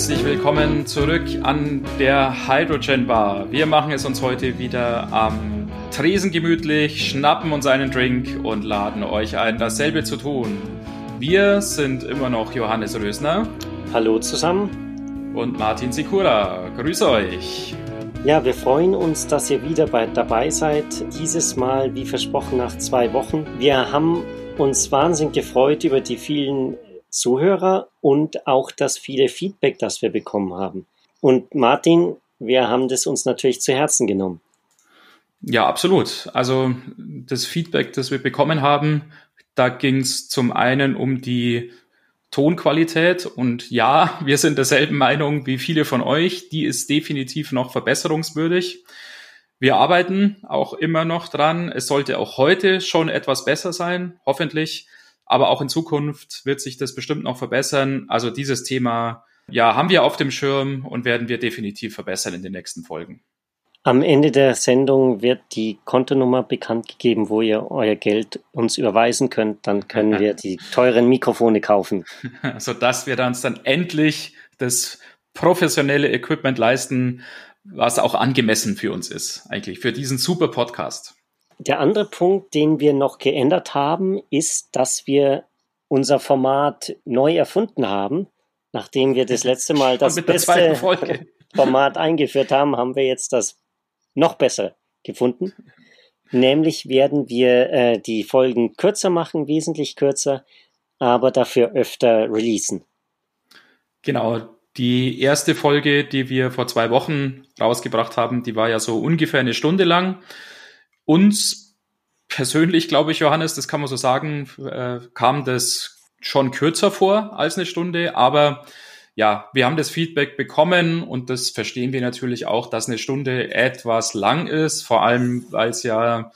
herzlich willkommen zurück an der Hydrogen Bar. Wir machen es uns heute wieder am Tresen gemütlich, schnappen uns einen Drink und laden euch ein, dasselbe zu tun. Wir sind immer noch Johannes Rösner. Hallo zusammen. Und Martin Sikura. Grüß euch. Ja, wir freuen uns, dass ihr wieder bei, dabei seid. Dieses Mal, wie versprochen, nach zwei Wochen. Wir haben uns wahnsinnig gefreut über die vielen Zuhörer und auch das viele Feedback, das wir bekommen haben. Und Martin, wir haben das uns natürlich zu Herzen genommen. Ja, absolut. Also das Feedback, das wir bekommen haben, da ging es zum einen um die Tonqualität und ja, wir sind derselben Meinung wie viele von euch, die ist definitiv noch verbesserungswürdig. Wir arbeiten auch immer noch dran. Es sollte auch heute schon etwas besser sein, hoffentlich. Aber auch in Zukunft wird sich das bestimmt noch verbessern. Also dieses Thema, ja, haben wir auf dem Schirm und werden wir definitiv verbessern in den nächsten Folgen. Am Ende der Sendung wird die Kontonummer bekannt gegeben, wo ihr euer Geld uns überweisen könnt. Dann können wir die teuren Mikrofone kaufen. Sodass wir uns dann endlich das professionelle Equipment leisten, was auch angemessen für uns ist, eigentlich, für diesen super Podcast. Der andere Punkt, den wir noch geändert haben, ist, dass wir unser Format neu erfunden haben. Nachdem wir das letzte Mal das beste Format eingeführt haben, haben wir jetzt das noch besser gefunden. Nämlich werden wir äh, die Folgen kürzer machen, wesentlich kürzer, aber dafür öfter releasen. Genau, die erste Folge, die wir vor zwei Wochen rausgebracht haben, die war ja so ungefähr eine Stunde lang. Uns persönlich, glaube ich, Johannes, das kann man so sagen, äh, kam das schon kürzer vor als eine Stunde, aber ja, wir haben das Feedback bekommen und das verstehen wir natürlich auch, dass eine Stunde etwas lang ist, vor allem weil es ja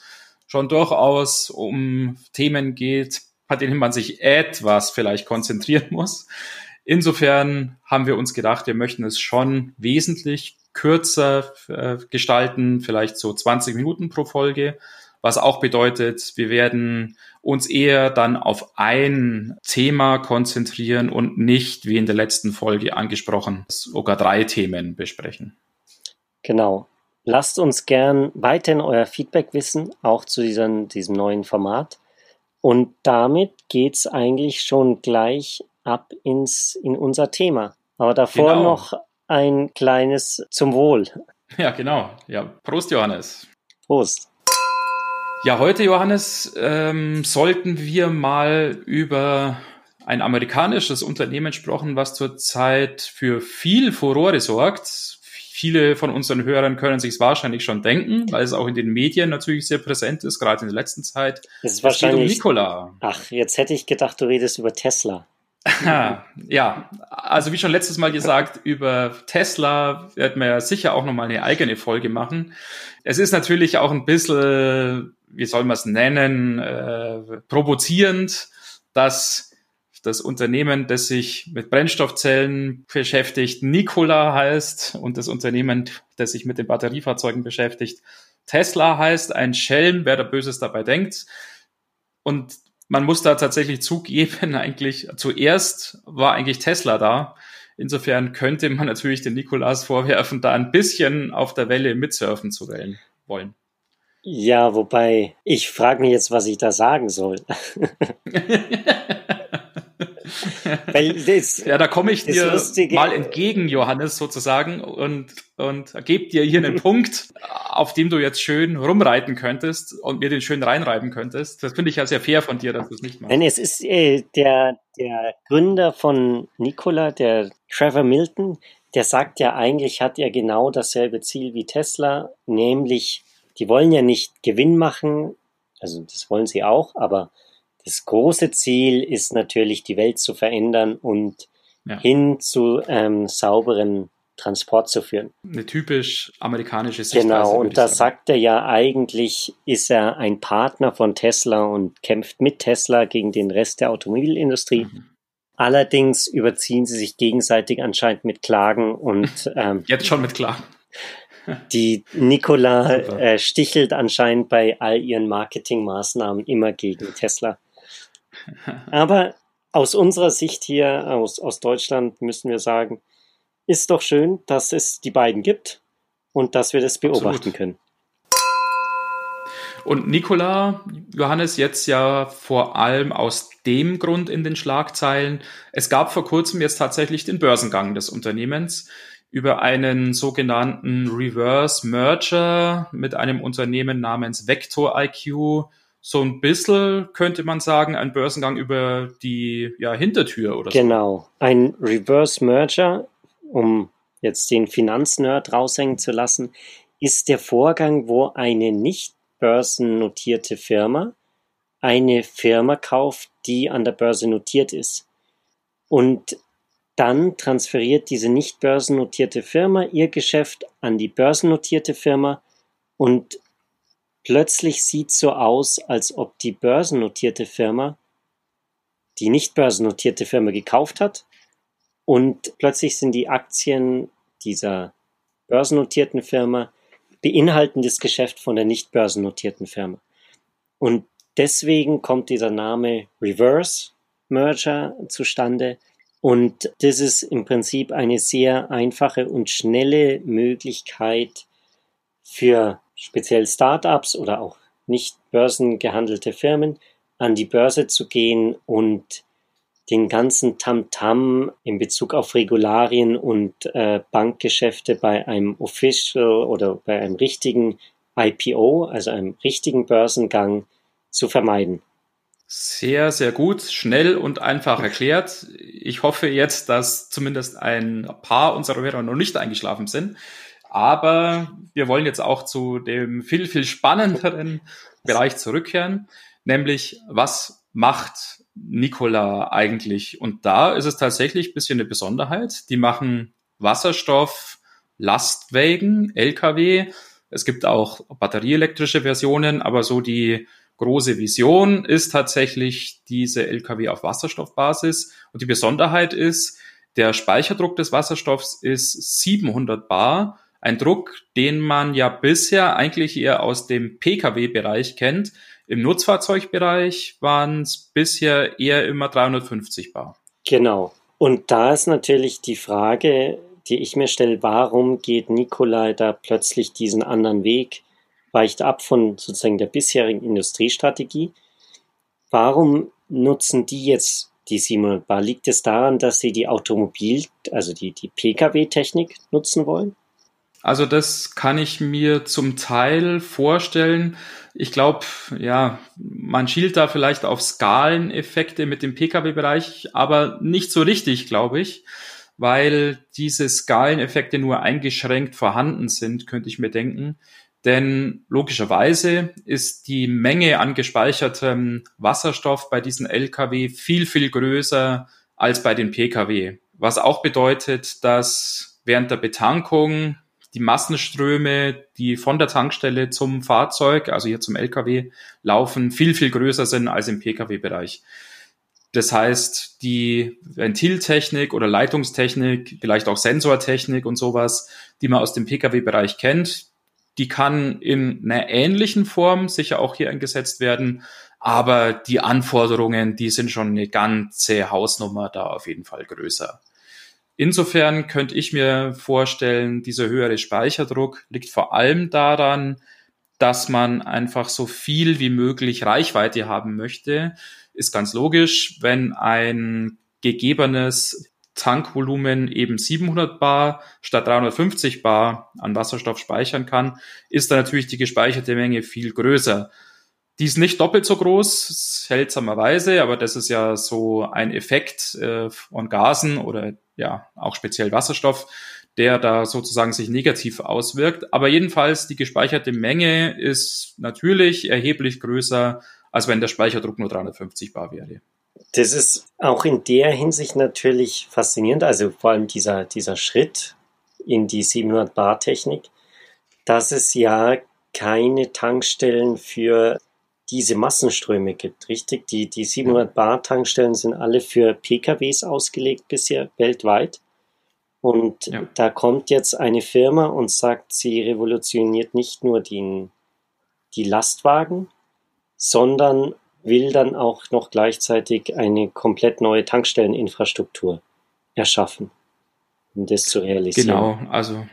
schon durchaus um Themen geht, bei denen man sich etwas vielleicht konzentrieren muss. Insofern haben wir uns gedacht, wir möchten es schon wesentlich kürzer äh, gestalten, vielleicht so 20 Minuten pro Folge, was auch bedeutet, wir werden uns eher dann auf ein Thema konzentrieren und nicht, wie in der letzten Folge angesprochen, sogar drei Themen besprechen. Genau. Lasst uns gern weiterhin euer Feedback wissen, auch zu diesem, diesem neuen Format. Und damit geht's eigentlich schon gleich ab ins, in unser Thema. Aber davor genau. noch ein kleines zum Wohl. Ja, genau. Ja, Prost, Johannes. Prost. Ja, heute, Johannes, ähm, sollten wir mal über ein amerikanisches Unternehmen sprechen, was zurzeit für viel Furore sorgt. Viele von unseren Hörern können sich es wahrscheinlich schon denken, weil es auch in den Medien natürlich sehr präsent ist, gerade in der letzten Zeit. Es ist wahrscheinlich. Um Nikola. Ach, jetzt hätte ich gedacht, du redest über Tesla. ja, also wie schon letztes Mal gesagt, über Tesla werden wir sicher auch nochmal eine eigene Folge machen. Es ist natürlich auch ein bisschen, wie soll man es nennen, äh, provozierend, dass das Unternehmen, das sich mit Brennstoffzellen beschäftigt, Nikola heißt und das Unternehmen, das sich mit den Batteriefahrzeugen beschäftigt, Tesla heißt. Ein Schelm, wer da Böses dabei denkt. Und man muss da tatsächlich zugeben, eigentlich zuerst war eigentlich Tesla da. Insofern könnte man natürlich den Nikolas vorwerfen, da ein bisschen auf der Welle mitsurfen zu wollen. Ja, wobei ich frage mich jetzt, was ich da sagen soll. das, ja, da komme ich dir Lustige, mal entgegen, Johannes, sozusagen, und, und gebe dir hier einen Punkt, auf dem du jetzt schön rumreiten könntest und mir den schön reinreiben könntest. Das finde ich ja sehr fair von dir, dass du es nicht machst. Nein, es ist äh, der, der Gründer von Nikola, der Trevor Milton, der sagt ja eigentlich, hat er genau dasselbe Ziel wie Tesla, nämlich, die wollen ja nicht Gewinn machen, also das wollen sie auch, aber das große Ziel ist natürlich, die Welt zu verändern und ja. hin zu ähm, sauberen Transport zu führen. Eine typisch amerikanische Sichtweise. Genau, und da sagt er ja eigentlich, ist er ein Partner von Tesla und kämpft mit Tesla gegen den Rest der Automobilindustrie. Mhm. Allerdings überziehen sie sich gegenseitig anscheinend mit Klagen und ähm, jetzt schon mit Klagen. Die Nikola äh, stichelt anscheinend bei all ihren Marketingmaßnahmen immer gegen Tesla. Aber aus unserer Sicht hier, aus, aus Deutschland, müssen wir sagen, ist doch schön, dass es die beiden gibt und dass wir das beobachten Absolut. können. Und Nikola, Johannes, jetzt ja vor allem aus dem Grund in den Schlagzeilen. Es gab vor kurzem jetzt tatsächlich den Börsengang des Unternehmens über einen sogenannten Reverse Merger mit einem Unternehmen namens Vector IQ. So ein bisschen könnte man sagen, ein Börsengang über die ja, Hintertür oder so. Genau, ein Reverse Merger, um jetzt den Finanznerd raushängen zu lassen, ist der Vorgang, wo eine nicht börsennotierte Firma eine Firma kauft, die an der Börse notiert ist. Und dann transferiert diese nicht börsennotierte Firma ihr Geschäft an die börsennotierte Firma und plötzlich sieht so aus, als ob die börsennotierte Firma die nicht börsennotierte Firma gekauft hat und plötzlich sind die Aktien dieser börsennotierten Firma beinhaltendes Geschäft von der nicht börsennotierten Firma. Und deswegen kommt dieser Name Reverse Merger zustande. Und das ist im Prinzip eine sehr einfache und schnelle Möglichkeit für speziell Startups oder auch nicht börsengehandelte Firmen an die Börse zu gehen und den ganzen Tamtam -Tam in Bezug auf Regularien und äh, Bankgeschäfte bei einem Official oder bei einem richtigen IPO, also einem richtigen Börsengang, zu vermeiden. Sehr, sehr gut, schnell und einfach erklärt. Ich hoffe jetzt, dass zumindest ein paar unserer Hörer noch nicht eingeschlafen sind. Aber wir wollen jetzt auch zu dem viel, viel spannenderen Bereich zurückkehren, nämlich was macht Nikola eigentlich? Und da ist es tatsächlich ein bisschen eine Besonderheit. Die machen Wasserstoff, Lastwagen, LKW. Es gibt auch batterieelektrische Versionen, aber so die große Vision ist tatsächlich diese LKW auf Wasserstoffbasis. Und die Besonderheit ist, der Speicherdruck des Wasserstoffs ist 700 Bar. Ein Druck, den man ja bisher eigentlich eher aus dem Pkw-Bereich kennt. Im Nutzfahrzeugbereich waren es bisher eher immer 350 Bar. Genau. Und da ist natürlich die Frage, die ich mir stelle, warum geht Nikolai da plötzlich diesen anderen Weg, weicht ab von sozusagen der bisherigen Industriestrategie? Warum nutzen die jetzt die 700 Bar? Liegt es daran, dass sie die Automobil, also die, die Pkw-Technik nutzen wollen? Also das kann ich mir zum Teil vorstellen. Ich glaube, ja, man schielt da vielleicht auf Skaleneffekte mit dem Pkw-Bereich, aber nicht so richtig, glaube ich, weil diese Skaleneffekte nur eingeschränkt vorhanden sind, könnte ich mir denken. Denn logischerweise ist die Menge an gespeichertem Wasserstoff bei diesen Lkw viel, viel größer als bei den Pkw. Was auch bedeutet, dass während der Betankung die Massenströme, die von der Tankstelle zum Fahrzeug, also hier zum LKW, laufen, viel, viel größer sind als im Pkw-Bereich. Das heißt, die Ventiltechnik oder Leitungstechnik, vielleicht auch Sensortechnik und sowas, die man aus dem Pkw-Bereich kennt, die kann in einer ähnlichen Form sicher auch hier eingesetzt werden. Aber die Anforderungen, die sind schon eine ganze Hausnummer da auf jeden Fall größer. Insofern könnte ich mir vorstellen, dieser höhere Speicherdruck liegt vor allem daran, dass man einfach so viel wie möglich Reichweite haben möchte. Ist ganz logisch, wenn ein gegebenes Tankvolumen eben 700 Bar statt 350 Bar an Wasserstoff speichern kann, ist da natürlich die gespeicherte Menge viel größer. Die ist nicht doppelt so groß, seltsamerweise, aber das ist ja so ein Effekt äh, von Gasen oder ja auch speziell Wasserstoff, der da sozusagen sich negativ auswirkt. Aber jedenfalls die gespeicherte Menge ist natürlich erheblich größer, als wenn der Speicherdruck nur 350 bar wäre. Das ist auch in der Hinsicht natürlich faszinierend, also vor allem dieser, dieser Schritt in die 700 Bar Technik, dass es ja keine Tankstellen für diese Massenströme gibt, richtig? Die, die 700 Bar Tankstellen sind alle für PKWs ausgelegt bisher weltweit. Und ja. da kommt jetzt eine Firma und sagt, sie revolutioniert nicht nur den, die Lastwagen, sondern will dann auch noch gleichzeitig eine komplett neue Tankstelleninfrastruktur erschaffen. um das zu realisieren. Genau, also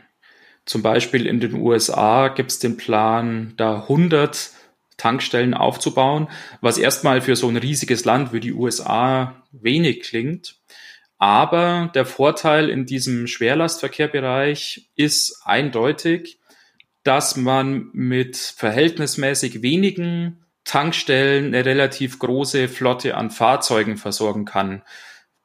zum Beispiel in den USA gibt es den Plan, da 100 Tankstellen aufzubauen, was erstmal für so ein riesiges Land wie die USA wenig klingt. Aber der Vorteil in diesem Schwerlastverkehrbereich ist eindeutig, dass man mit verhältnismäßig wenigen Tankstellen eine relativ große Flotte an Fahrzeugen versorgen kann.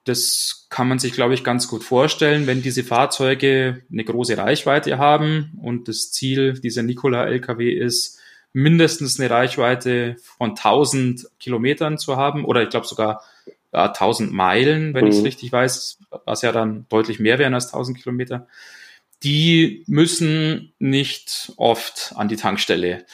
Das kann man sich, glaube ich, ganz gut vorstellen, wenn diese Fahrzeuge eine große Reichweite haben und das Ziel dieser Nikola-LKW ist, mindestens eine Reichweite von 1000 Kilometern zu haben oder ich glaube sogar ja, 1000 Meilen, wenn mhm. ich es richtig weiß, was ja dann deutlich mehr wären als 1000 Kilometer. Die müssen nicht oft an die Tankstelle.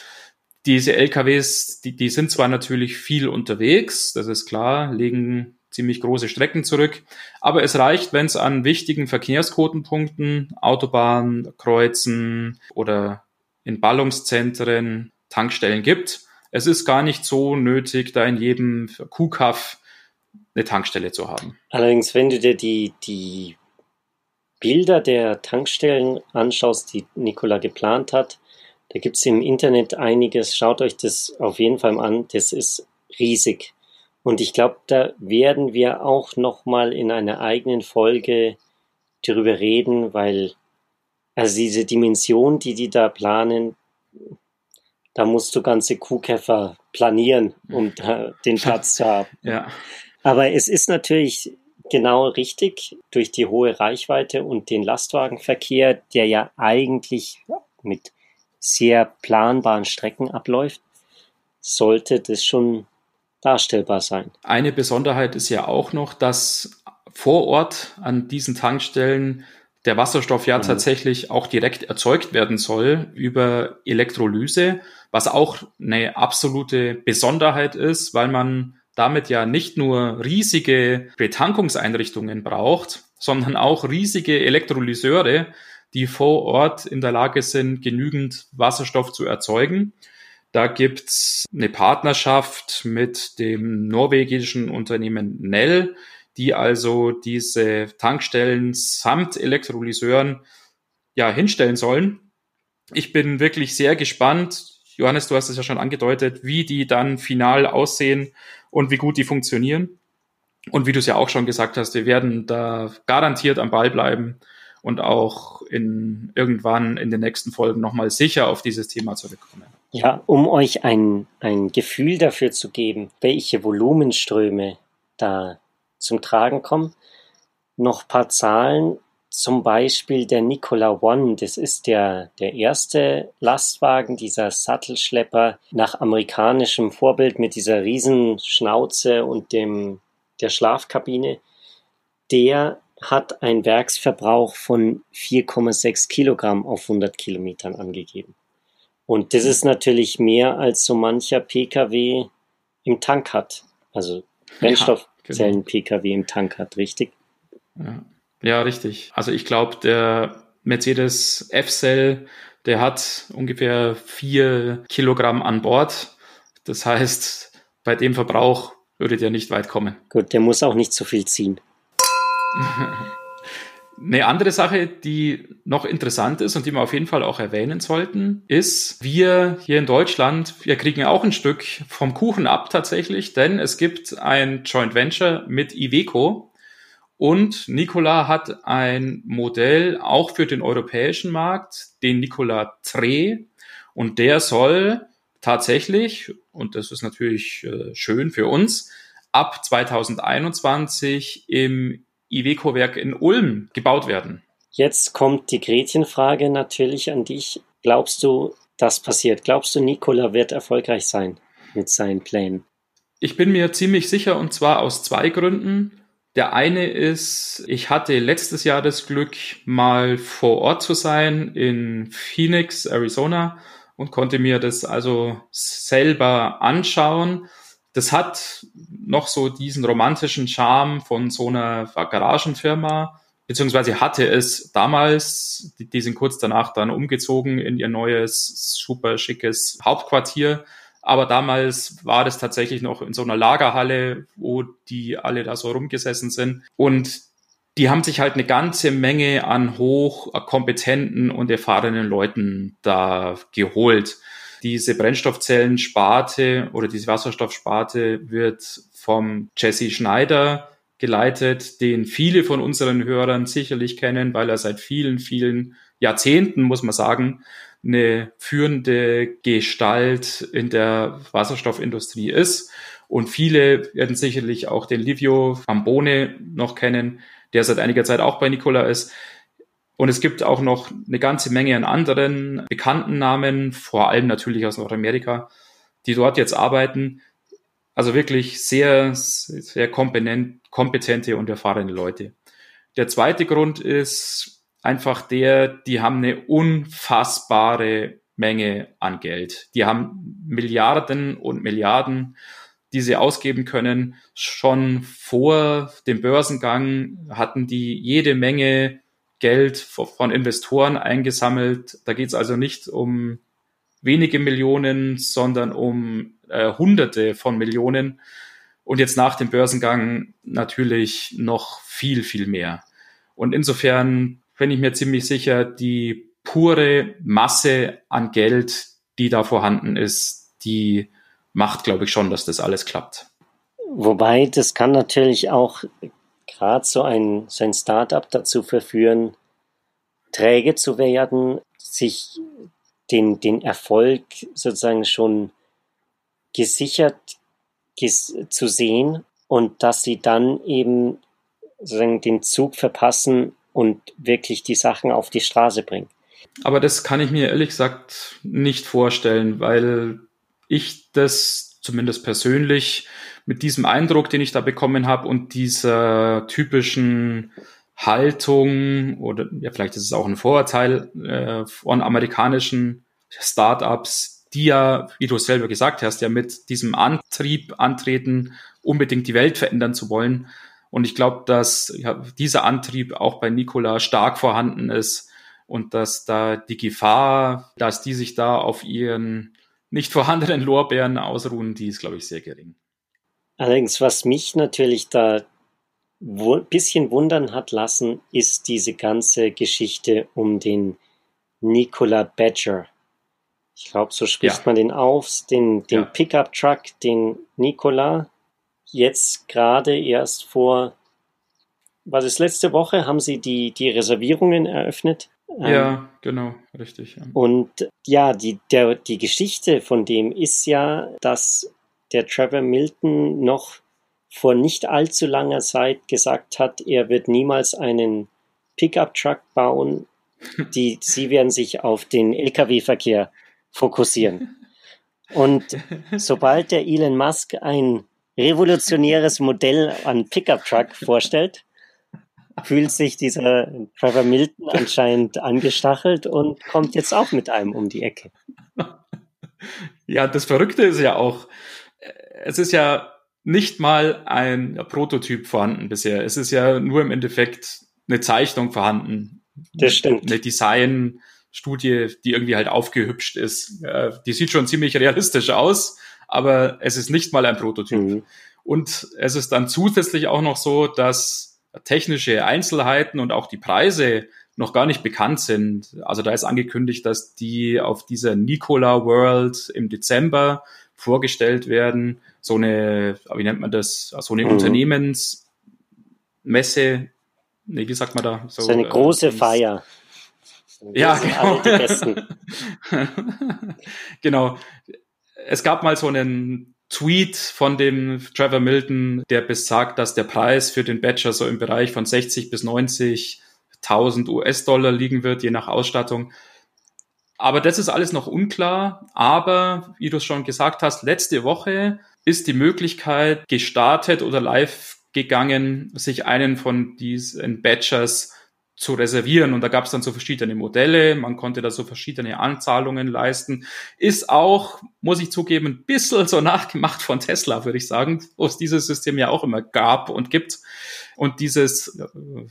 Diese LKWs, die, die sind zwar natürlich viel unterwegs, das ist klar, legen ziemlich große Strecken zurück. Aber es reicht, wenn es an wichtigen Verkehrskotenpunkten, Autobahnen, Kreuzen oder in Ballungszentren Tankstellen gibt. Es ist gar nicht so nötig, da in jedem Kuhkaff eine Tankstelle zu haben. Allerdings, wenn du dir die, die Bilder der Tankstellen anschaust, die Nikola geplant hat, da gibt es im Internet einiges. Schaut euch das auf jeden Fall an. Das ist riesig. Und ich glaube, da werden wir auch noch mal in einer eigenen Folge darüber reden, weil also diese Dimension, die die da planen, da musst du ganze Kuhkäfer planieren, um da den Platz zu haben. Ja. Aber es ist natürlich genau richtig durch die hohe Reichweite und den Lastwagenverkehr, der ja eigentlich mit sehr planbaren Strecken abläuft, sollte das schon darstellbar sein. Eine Besonderheit ist ja auch noch, dass vor Ort an diesen Tankstellen der Wasserstoff ja mhm. tatsächlich auch direkt erzeugt werden soll über Elektrolyse, was auch eine absolute Besonderheit ist, weil man damit ja nicht nur riesige Betankungseinrichtungen braucht, sondern auch riesige Elektrolyseure, die vor Ort in der Lage sind, genügend Wasserstoff zu erzeugen. Da gibt's eine Partnerschaft mit dem norwegischen Unternehmen Nell, die also diese Tankstellen samt Elektrolyseuren ja hinstellen sollen. Ich bin wirklich sehr gespannt. Johannes, du hast es ja schon angedeutet, wie die dann final aussehen und wie gut die funktionieren. Und wie du es ja auch schon gesagt hast, wir werden da garantiert am Ball bleiben und auch in irgendwann in den nächsten Folgen nochmal sicher auf dieses Thema zurückkommen. Ja, um euch ein, ein Gefühl dafür zu geben, welche Volumenströme da zum Tragen kommen. Noch paar Zahlen, zum Beispiel der Nikola One, das ist der, der erste Lastwagen, dieser Sattelschlepper nach amerikanischem Vorbild mit dieser Riesenschnauze und dem, der Schlafkabine. Der hat einen Werksverbrauch von 4,6 Kilogramm auf 100 Kilometern angegeben. Und das ist natürlich mehr als so mancher Pkw im Tank hat. Also Brennstoff, Zellen-Pkw im Tank hat, richtig? Ja, ja richtig. Also ich glaube, der Mercedes F-Cell, der hat ungefähr vier Kilogramm an Bord. Das heißt, bei dem Verbrauch würde der nicht weit kommen. Gut, der muss auch nicht so viel ziehen. Eine andere Sache, die noch interessant ist und die wir auf jeden Fall auch erwähnen sollten, ist, wir hier in Deutschland, wir kriegen auch ein Stück vom Kuchen ab tatsächlich, denn es gibt ein Joint Venture mit Iveco und Nikola hat ein Modell auch für den europäischen Markt, den Nikola Tre und der soll tatsächlich, und das ist natürlich äh, schön für uns, ab 2021 im Iveco-Werk in Ulm gebaut werden. Jetzt kommt die Gretchenfrage natürlich an dich. Glaubst du, das passiert? Glaubst du, Nikola wird erfolgreich sein mit seinen Plänen? Ich bin mir ziemlich sicher und zwar aus zwei Gründen. Der eine ist, ich hatte letztes Jahr das Glück, mal vor Ort zu sein in Phoenix, Arizona und konnte mir das also selber anschauen das hat noch so diesen romantischen Charme von so einer Garagenfirma, beziehungsweise hatte es damals, die, die sind kurz danach dann umgezogen in ihr neues, super schickes Hauptquartier. Aber damals war das tatsächlich noch in so einer Lagerhalle, wo die alle da so rumgesessen sind. Und die haben sich halt eine ganze Menge an hochkompetenten und erfahrenen Leuten da geholt. Diese Brennstoffzellensparte oder diese Wasserstoffsparte wird vom Jesse Schneider geleitet, den viele von unseren Hörern sicherlich kennen, weil er seit vielen, vielen Jahrzehnten, muss man sagen, eine führende Gestalt in der Wasserstoffindustrie ist. Und viele werden sicherlich auch den Livio Ambone noch kennen, der seit einiger Zeit auch bei Nikola ist. Und es gibt auch noch eine ganze Menge an anderen bekannten Namen, vor allem natürlich aus Nordamerika, die dort jetzt arbeiten. Also wirklich sehr, sehr kompetente und erfahrene Leute. Der zweite Grund ist einfach der, die haben eine unfassbare Menge an Geld. Die haben Milliarden und Milliarden die sie ausgeben können. Schon vor dem Börsengang hatten die jede Menge Geld von Investoren eingesammelt. Da geht es also nicht um wenige Millionen, sondern um äh, Hunderte von Millionen. Und jetzt nach dem Börsengang natürlich noch viel, viel mehr. Und insofern bin ich mir ziemlich sicher, die pure Masse an Geld, die da vorhanden ist, die macht, glaube ich, schon, dass das alles klappt. Wobei, das kann natürlich auch gerade so ein, so ein Startup dazu verführen, träge zu werden, sich den, den Erfolg sozusagen schon gesichert ges zu sehen und dass sie dann eben sozusagen den Zug verpassen und wirklich die Sachen auf die Straße bringen. Aber das kann ich mir ehrlich gesagt nicht vorstellen, weil ich das zumindest persönlich mit diesem Eindruck, den ich da bekommen habe und dieser typischen Haltung oder ja, vielleicht ist es auch ein Vorurteil äh, von amerikanischen Startups, die ja, wie du selber gesagt hast, ja mit diesem Antrieb antreten, unbedingt die Welt verändern zu wollen. Und ich glaube, dass ja, dieser Antrieb auch bei Nikola stark vorhanden ist und dass da die Gefahr, dass die sich da auf ihren nicht vorhandenen Lorbeeren ausruhen, die ist, glaube ich, sehr gering. Allerdings, was mich natürlich da ein bisschen wundern hat lassen, ist diese ganze Geschichte um den Nikola Badger. Ich glaube, so spricht ja. man den auf, den, den ja. Pickup-Truck, den Nikola. Jetzt gerade erst vor, was ist letzte Woche, haben sie die, die Reservierungen eröffnet ja, ähm, genau, richtig. Ja. Und ja, die, der, die Geschichte von dem ist ja, dass der Trevor Milton noch vor nicht allzu langer Zeit gesagt hat, er wird niemals einen Pickup-Truck bauen. Die, sie werden sich auf den Lkw-Verkehr fokussieren. Und sobald der Elon Musk ein revolutionäres Modell an Pickup-Truck vorstellt, fühlt sich dieser Trevor Milton anscheinend angestachelt und kommt jetzt auch mit einem um die Ecke. Ja, das Verrückte ist ja auch, es ist ja nicht mal ein Prototyp vorhanden bisher. Es ist ja nur im Endeffekt eine Zeichnung vorhanden. Das stimmt. Eine Designstudie, die irgendwie halt aufgehübscht ist. Die sieht schon ziemlich realistisch aus, aber es ist nicht mal ein Prototyp. Mhm. Und es ist dann zusätzlich auch noch so, dass technische Einzelheiten und auch die Preise noch gar nicht bekannt sind. Also da ist angekündigt, dass die auf dieser Nikola World im Dezember vorgestellt werden. So eine, wie nennt man das? So eine mhm. Unternehmensmesse. Nee, wie sagt man da? So, so eine große äh, Feier. Ja, genau. genau. Es gab mal so einen Tweet von dem Trevor Milton, der besagt, dass der Preis für den Badger so im Bereich von 60 bis 90.000 US-Dollar liegen wird, je nach Ausstattung. Aber das ist alles noch unklar. Aber wie du es schon gesagt hast, letzte Woche ist die Möglichkeit gestartet oder live gegangen, sich einen von diesen Badgers zu reservieren. Und da gab es dann so verschiedene Modelle, man konnte da so verschiedene Anzahlungen leisten. Ist auch, muss ich zugeben, ein bisschen so nachgemacht von Tesla, würde ich sagen, wo es dieses System ja auch immer gab und gibt. Und dieses äh,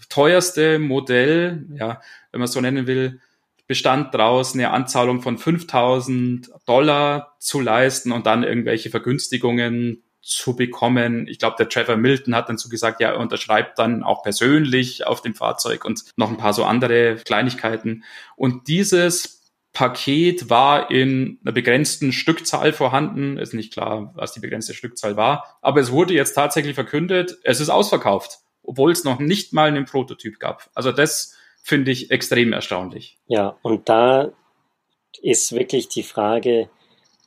teuerste Modell, ja, wenn man es so nennen will, bestand daraus, eine Anzahlung von 5000 Dollar zu leisten und dann irgendwelche Vergünstigungen zu bekommen. Ich glaube, der Trevor Milton hat dann so gesagt, ja, er unterschreibt dann auch persönlich auf dem Fahrzeug und noch ein paar so andere Kleinigkeiten. Und dieses Paket war in einer begrenzten Stückzahl vorhanden. Ist nicht klar, was die begrenzte Stückzahl war. Aber es wurde jetzt tatsächlich verkündet, es ist ausverkauft, obwohl es noch nicht mal einen Prototyp gab. Also das finde ich extrem erstaunlich. Ja, und da ist wirklich die Frage,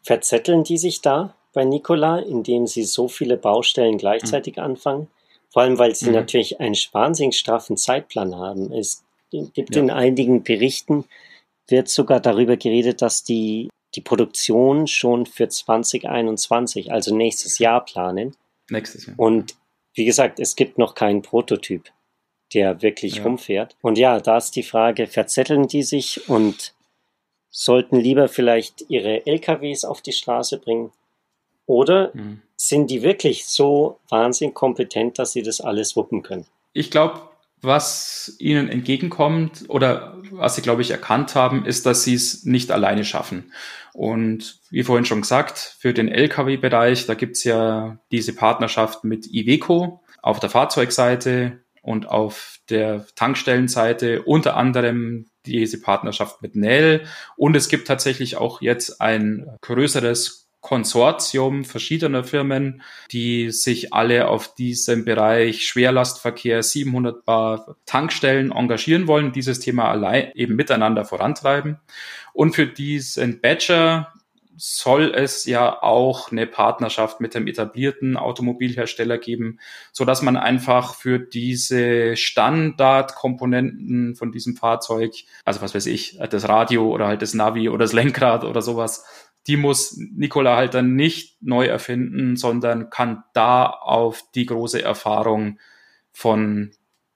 verzetteln die sich da bei Nikola, indem sie so viele Baustellen gleichzeitig mhm. anfangen? Vor allem, weil sie mhm. natürlich einen wahnsinnig straffen Zeitplan haben. Es gibt ja. in einigen Berichten, wird sogar darüber geredet, dass die die Produktion schon für 2021, also nächstes Jahr planen. Nächstes Jahr. Und wie gesagt, es gibt noch keinen Prototyp, der wirklich ja. rumfährt. Und ja, da ist die Frage, verzetteln die sich und sollten lieber vielleicht ihre LKWs auf die Straße bringen? Oder mhm. sind die wirklich so wahnsinnig kompetent, dass sie das alles wuppen können? Ich glaube, was ihnen entgegenkommt oder was sie, glaube ich, erkannt haben, ist, dass sie es nicht alleine schaffen. Und wie vorhin schon gesagt, für den Lkw-Bereich, da gibt's ja diese Partnerschaft mit Iveco auf der Fahrzeugseite und auf der Tankstellenseite unter anderem diese Partnerschaft mit Nell. Und es gibt tatsächlich auch jetzt ein größeres Konsortium verschiedener Firmen, die sich alle auf diesem Bereich Schwerlastverkehr 700 Bar Tankstellen engagieren wollen, dieses Thema allein eben miteinander vorantreiben. Und für diesen Badger soll es ja auch eine Partnerschaft mit dem etablierten Automobilhersteller geben, so dass man einfach für diese Standardkomponenten von diesem Fahrzeug, also was weiß ich, das Radio oder halt das Navi oder das Lenkrad oder sowas, die muss Nikola halt dann nicht neu erfinden, sondern kann da auf die große Erfahrung von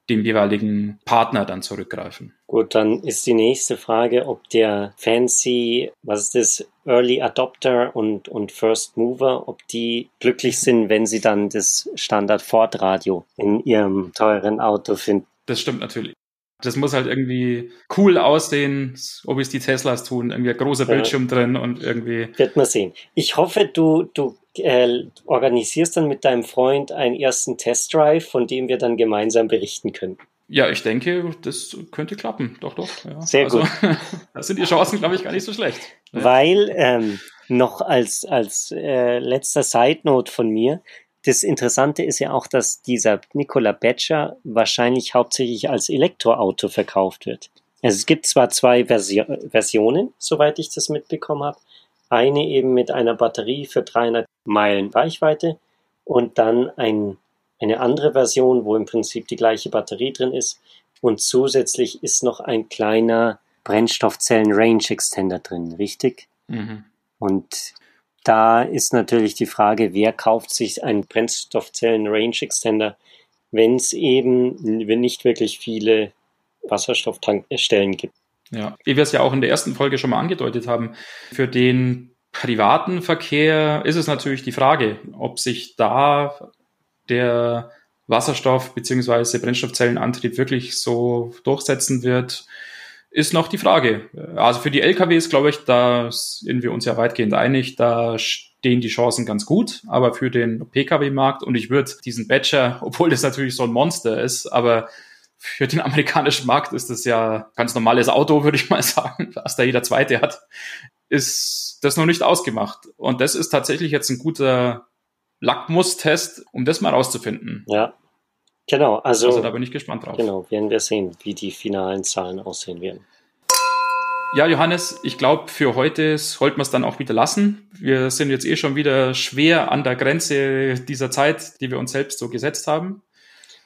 dem jeweiligen Partner dann zurückgreifen. Gut, dann ist die nächste Frage, ob der Fancy, was ist das, Early Adopter und, und First Mover, ob die glücklich sind, wenn sie dann das Standard Ford Radio in ihrem teuren Auto finden. Das stimmt natürlich. Das muss halt irgendwie cool aussehen, ob es die Teslas tun, irgendwie ein großer Bildschirm ja. drin und irgendwie. Wird man sehen. Ich hoffe, du, du äh, organisierst dann mit deinem Freund einen ersten Testdrive, von dem wir dann gemeinsam berichten können. Ja, ich denke, das könnte klappen. Doch, doch. Ja. Sehr also, gut. da sind die Chancen, glaube ich, gar nicht so schlecht. Weil ähm, noch als, als äh, letzter Side Note von mir, das Interessante ist ja auch, dass dieser Nikola Badger wahrscheinlich hauptsächlich als Elektroauto verkauft wird. Also es gibt zwar zwei Versi Versionen, soweit ich das mitbekommen habe. Eine eben mit einer Batterie für 300 Meilen Reichweite und dann ein, eine andere Version, wo im Prinzip die gleiche Batterie drin ist. Und zusätzlich ist noch ein kleiner Brennstoffzellen Range Extender drin, richtig? Mhm. Und da ist natürlich die Frage, wer kauft sich einen Brennstoffzellen Range Extender, wenn es eben nicht wirklich viele Wasserstofftankstellen gibt. Ja, wie wir es ja auch in der ersten Folge schon mal angedeutet haben, für den privaten Verkehr ist es natürlich die Frage, ob sich da der Wasserstoff- bzw. Brennstoffzellenantrieb wirklich so durchsetzen wird, ist noch die Frage. Also für die LKWs, glaube ich, da sind wir uns ja weitgehend einig, da stehen die Chancen ganz gut, aber für den Pkw-Markt und ich würde diesen Badger, obwohl das natürlich so ein Monster ist, aber für den amerikanischen Markt ist das ja ganz normales Auto, würde ich mal sagen, was da jeder zweite hat, ist das noch nicht ausgemacht. Und das ist tatsächlich jetzt ein guter Lackmustest, um das mal rauszufinden. Ja, Genau, also, also da bin ich gespannt drauf. Genau, werden wir sehen, wie die finalen Zahlen aussehen werden. Ja, Johannes, ich glaube, für heute sollten wir es dann auch wieder lassen. Wir sind jetzt eh schon wieder schwer an der Grenze dieser Zeit, die wir uns selbst so gesetzt haben.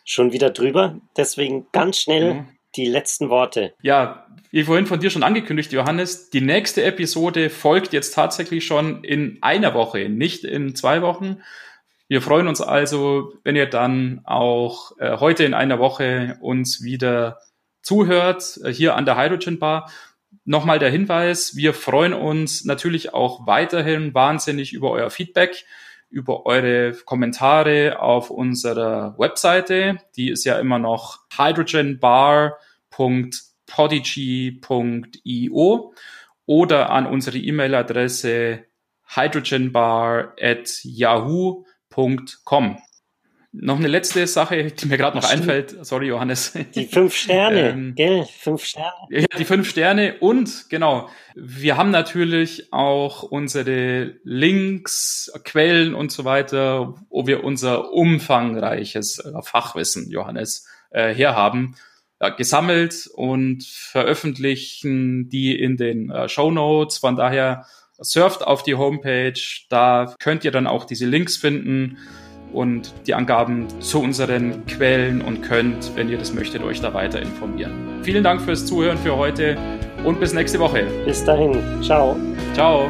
Schon wieder drüber. Deswegen ganz schnell ja. die letzten Worte. Ja, wie vorhin von dir schon angekündigt, Johannes, die nächste Episode folgt jetzt tatsächlich schon in einer Woche, nicht in zwei Wochen. Wir freuen uns also, wenn ihr dann auch äh, heute in einer Woche uns wieder zuhört, äh, hier an der Hydrogen Bar. Nochmal der Hinweis, wir freuen uns natürlich auch weiterhin wahnsinnig über euer Feedback, über eure Kommentare auf unserer Webseite. Die ist ja immer noch hydrogenbar.podigy.io oder an unsere E-Mail-Adresse hydrogenbar at yahoo www.johannesjohannes.com. Noch eine letzte Sache, die mir gerade noch Stimmt. einfällt. Sorry, Johannes. Die fünf Sterne, ähm, gell? Fünf Sterne. Ja, die fünf Sterne. Und genau, wir haben natürlich auch unsere Links, Quellen und so weiter, wo wir unser umfangreiches Fachwissen, Johannes, äh, herhaben, ja, gesammelt und veröffentlichen die in den äh, Show Notes. Von daher surft auf die Homepage, da könnt ihr dann auch diese Links finden und die Angaben zu unseren Quellen und könnt, wenn ihr das möchtet, euch da weiter informieren. Vielen Dank fürs Zuhören für heute und bis nächste Woche. Bis dahin. Ciao. Ciao.